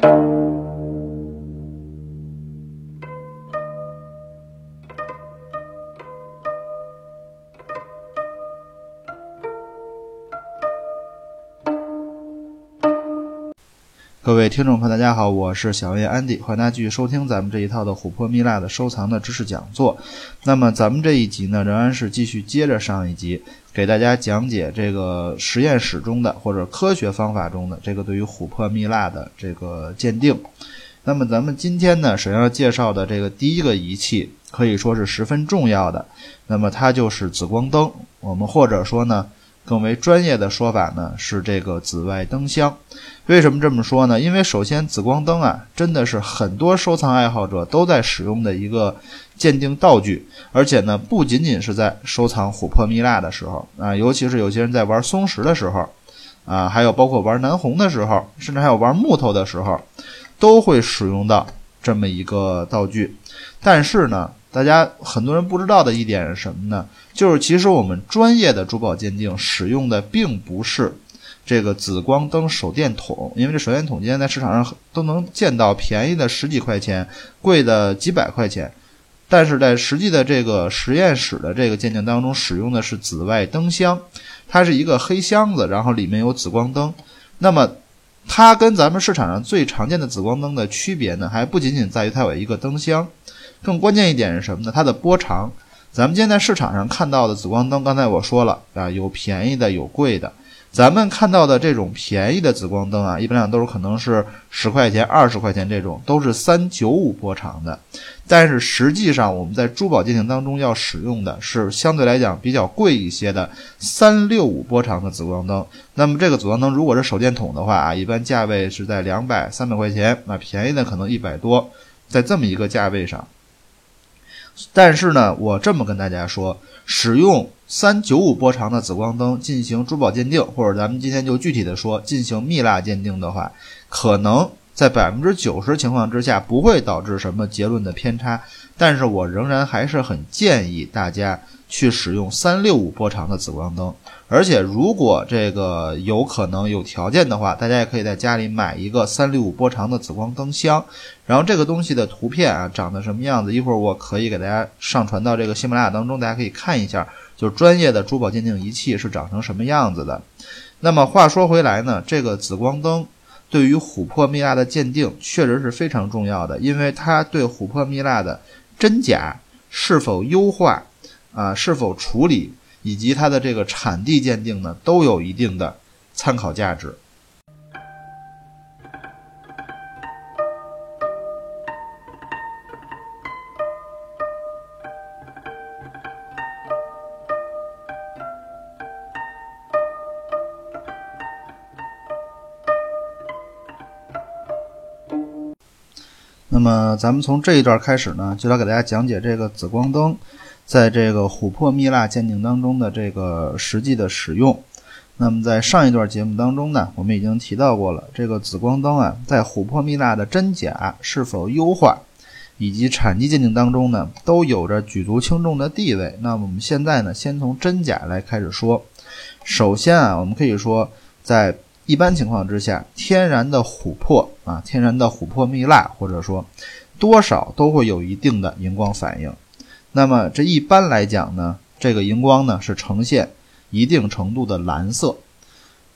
各位听众朋友，大家好，我是小叶安迪，欢迎大家继续收听咱们这一套的琥珀蜜蜡的收藏的知识讲座。那么咱们这一集呢，仍然是继续接着上一集，给大家讲解这个实验室中的或者科学方法中的这个对于琥珀蜜蜡的这个鉴定。那么咱们今天呢，首先要介绍的这个第一个仪器，可以说是十分重要的。那么它就是紫光灯，我们或者说呢。更为专业的说法呢是这个紫外灯箱。为什么这么说呢？因为首先紫光灯啊，真的是很多收藏爱好者都在使用的一个鉴定道具，而且呢，不仅仅是在收藏琥珀蜜蜡的时候啊，尤其是有些人在玩松石的时候啊，还有包括玩南红的时候，甚至还有玩木头的时候，都会使用到这么一个道具。但是呢，大家很多人不知道的一点是什么呢？就是其实我们专业的珠宝鉴定使用的并不是这个紫光灯手电筒，因为这手电筒今天在市场上都能见到，便宜的十几块钱，贵的几百块钱。但是在实际的这个实验室的这个鉴定当中，使用的是紫外灯箱，它是一个黑箱子，然后里面有紫光灯。那么它跟咱们市场上最常见的紫光灯的区别呢，还不仅仅在于它有一个灯箱，更关键一点是什么呢？它的波长。咱们今天在市场上看到的紫光灯，刚才我说了啊，有便宜的，有贵的。咱们看到的这种便宜的紫光灯啊，一般上都是可能是十块钱、二十块钱这种，都是三九五波长的。但是实际上，我们在珠宝鉴定当中要使用的是相对来讲比较贵一些的三六五波长的紫光灯。那么这个紫光灯如果是手电筒的话啊，一般价位是在两百、三百块钱，那便宜的可能一百多，在这么一个价位上。但是呢，我这么跟大家说，使用三九五波长的紫光灯进行珠宝鉴定，或者咱们今天就具体的说进行蜜蜡鉴定的话，可能在百分之九十情况之下不会导致什么结论的偏差。但是我仍然还是很建议大家去使用三六五波长的紫光灯。而且，如果这个有可能有条件的话，大家也可以在家里买一个三六五波长的紫光灯箱。然后这个东西的图片啊，长得什么样子？一会儿我可以给大家上传到这个喜马拉雅当中，大家可以看一下，就是专业的珠宝鉴定仪器是长成什么样子的。那么话说回来呢，这个紫光灯对于琥珀蜜蜡的鉴定确实是非常重要的，因为它对琥珀蜜蜡的真假是否优化啊，是否处理。以及它的这个产地鉴定呢，都有一定的参考价值。那么，咱们从这一段开始呢，就来给大家讲解这个紫光灯。在这个琥珀蜜蜡鉴定当中的这个实际的使用，那么在上一段节目当中呢，我们已经提到过了，这个紫光灯啊，在琥珀蜜蜡的真假是否优化，以及产地鉴定当中呢，都有着举足轻重的地位。那么我们现在呢，先从真假来开始说。首先啊，我们可以说，在一般情况之下，天然的琥珀啊，天然的琥珀蜜蜡，或者说多少都会有一定的荧光反应。那么这一般来讲呢，这个荧光呢是呈现一定程度的蓝色。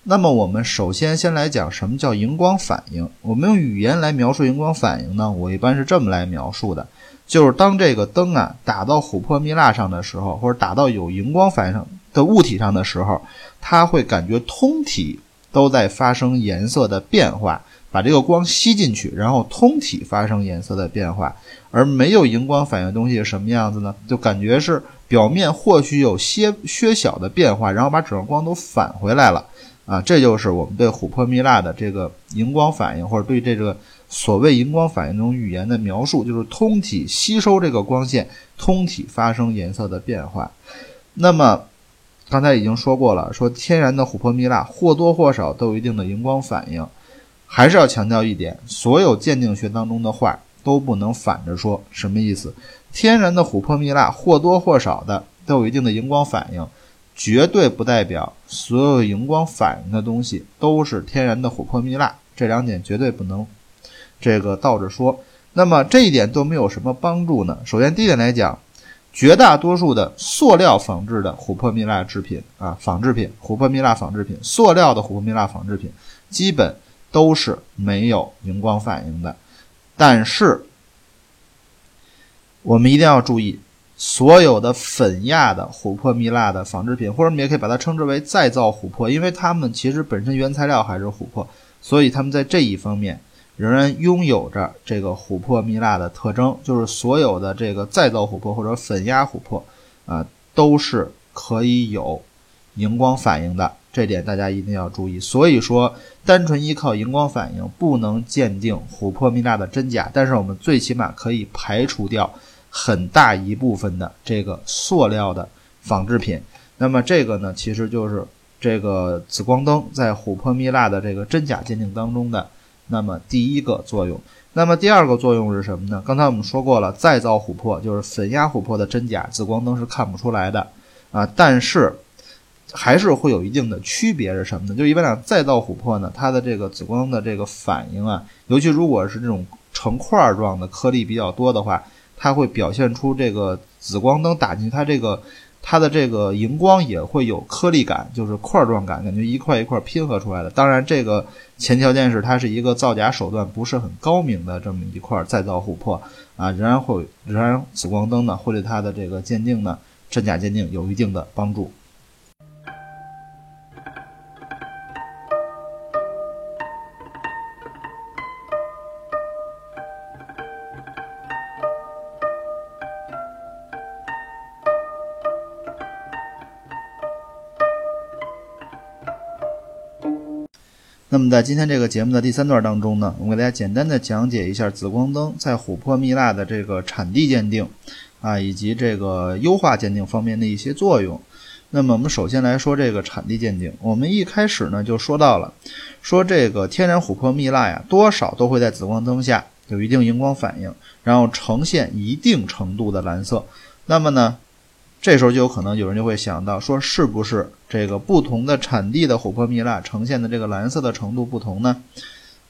那么我们首先先来讲什么叫荧光反应。我们用语言来描述荧光反应呢，我一般是这么来描述的：就是当这个灯啊打到琥珀蜜蜡上的时候，或者打到有荧光反应的物体上的时候，它会感觉通体都在发生颜色的变化。把这个光吸进去，然后通体发生颜色的变化，而没有荧光反应的东西是什么样子呢？就感觉是表面或许有些些小的变化，然后把整个光都返回来了啊！这就是我们对琥珀蜜蜡的这个荧光反应，或者对这个所谓荧光反应这种语言的描述，就是通体吸收这个光线，通体发生颜色的变化。那么刚才已经说过了，说天然的琥珀蜜蜡或多或少都有一定的荧光反应。还是要强调一点，所有鉴定学当中的话都不能反着说。什么意思？天然的琥珀蜜蜡或多或少的都有一定的荧光反应，绝对不代表所有荧光反应的东西都是天然的琥珀蜜蜡。这两点绝对不能这个倒着说。那么这一点都没有什么帮助呢？首先第一点来讲，绝大多数的塑料仿制的琥珀蜜蜡制品啊，仿制品琥珀蜜蜡仿制品，塑料的琥珀蜜蜡仿制品基本都是没有荧光反应的。但是我们一定要注意。所有的粉压的琥珀蜜蜡的仿制品，或者你也可以把它称之为再造琥珀，因为它们其实本身原材料还是琥珀，所以它们在这一方面仍然拥有着这个琥珀蜜蜡的特征。就是所有的这个再造琥珀或者粉压琥珀啊，都是可以有荧光反应的，这点大家一定要注意。所以说，单纯依靠荧光反应不能鉴定琥珀蜜蜡的真假，但是我们最起码可以排除掉。很大一部分的这个塑料的仿制品，那么这个呢，其实就是这个紫光灯在琥珀蜜蜡的这个真假鉴定当中的那么第一个作用。那么第二个作用是什么呢？刚才我们说过了，再造琥珀就是粉压琥珀的真假，紫光灯是看不出来的啊。但是还是会有一定的区别是什么呢？就一般讲，再造琥珀呢，它的这个紫光的这个反应啊，尤其如果是这种成块状的颗粒比较多的话。它会表现出这个紫光灯打进去，它这个它的这个荧光也会有颗粒感，就是块状感，感觉一块一块拼合出来的。当然，这个前条件是它是一个造假手段不是很高明的这么一块再造琥珀啊，仍然会仍然紫光灯呢会对它的这个鉴定呢真假鉴定有一定的帮助。那么在今天这个节目的第三段当中呢，我给大家简单的讲解一下紫光灯在琥珀蜜蜡的这个产地鉴定，啊，以及这个优化鉴定方面的一些作用。那么我们首先来说这个产地鉴定，我们一开始呢就说到了，说这个天然琥珀蜜蜡呀，多少都会在紫光灯下有一定荧光反应，然后呈现一定程度的蓝色。那么呢？这时候就有可能有人就会想到说，是不是这个不同的产地的琥珀蜜蜡呈现的这个蓝色的程度不同呢？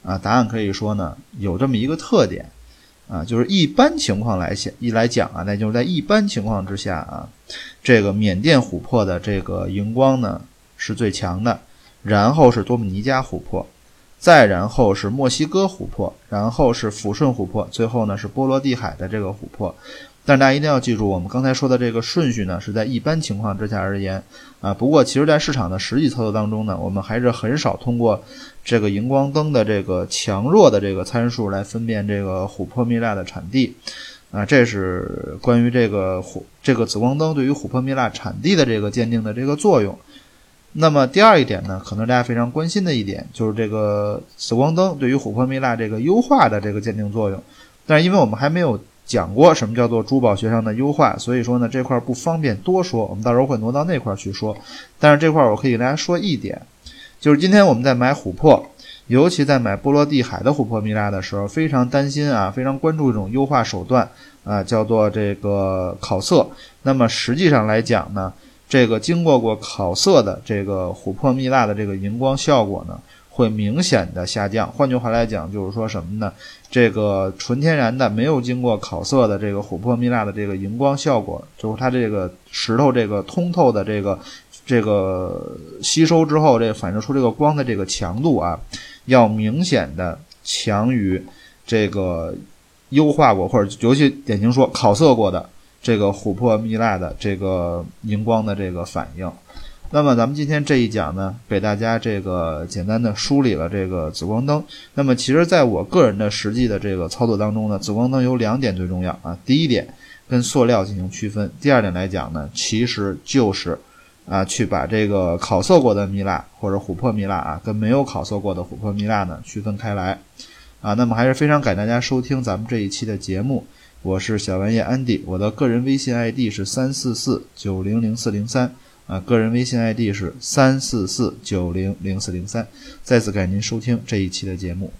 啊，答案可以说呢，有这么一个特点，啊，就是一般情况来讲一来讲啊，那就是在一般情况之下啊，这个缅甸琥珀的这个荧光呢是最强的，然后是多米尼加琥珀，再然后是墨西哥琥珀，然后是抚顺琥珀，最后呢是波罗的海的这个琥珀。但大家一定要记住，我们刚才说的这个顺序呢，是在一般情况之下而言啊。不过，其实，在市场的实际操作当中呢，我们还是很少通过这个荧光灯的这个强弱的这个参数来分辨这个琥珀蜜蜡的产地啊。这是关于这个琥这个紫光灯对于琥珀蜜蜡产地的这个鉴定的这个作用。那么，第二一点呢，可能大家非常关心的一点就是这个紫光灯对于琥珀蜜蜡这个优化的这个鉴定作用。但是，因为我们还没有。讲过什么叫做珠宝学上的优化，所以说呢这块不方便多说，我们到时候会挪到那块去说。但是这块我可以跟大家说一点，就是今天我们在买琥珀，尤其在买波罗的海的琥珀蜜蜡的时候，非常担心啊，非常关注一种优化手段啊，叫做这个烤色。那么实际上来讲呢，这个经过过烤色的这个琥珀蜜蜡的这个荧光效果呢。会明显的下降。换句话来讲，就是说什么呢？这个纯天然的、没有经过烤色的这个琥珀蜜蜡的这个荧光效果，就是它这个石头这个通透的这个这个吸收之后，这反射出这个光的这个强度啊，要明显的强于这个优化过或者尤其典型说烤色过的这个琥珀蜜蜡的这个荧光的这个反应。那么咱们今天这一讲呢，给大家这个简单的梳理了这个紫光灯。那么其实在我个人的实际的这个操作当中呢，紫光灯有两点最重要啊。第一点，跟塑料进行区分；第二点来讲呢，其实就是啊，去把这个烤色过的蜜蜡或者琥珀蜜蜡啊，跟没有烤色过的琥珀蜜蜡呢区分开来啊。那么还是非常感谢大家收听咱们这一期的节目，我是小玩意安迪，我的个人微信 ID 是三四四九零零四零三。啊，个人微信 ID 是三四四九零零四零三。再次感谢您收听这一期的节目。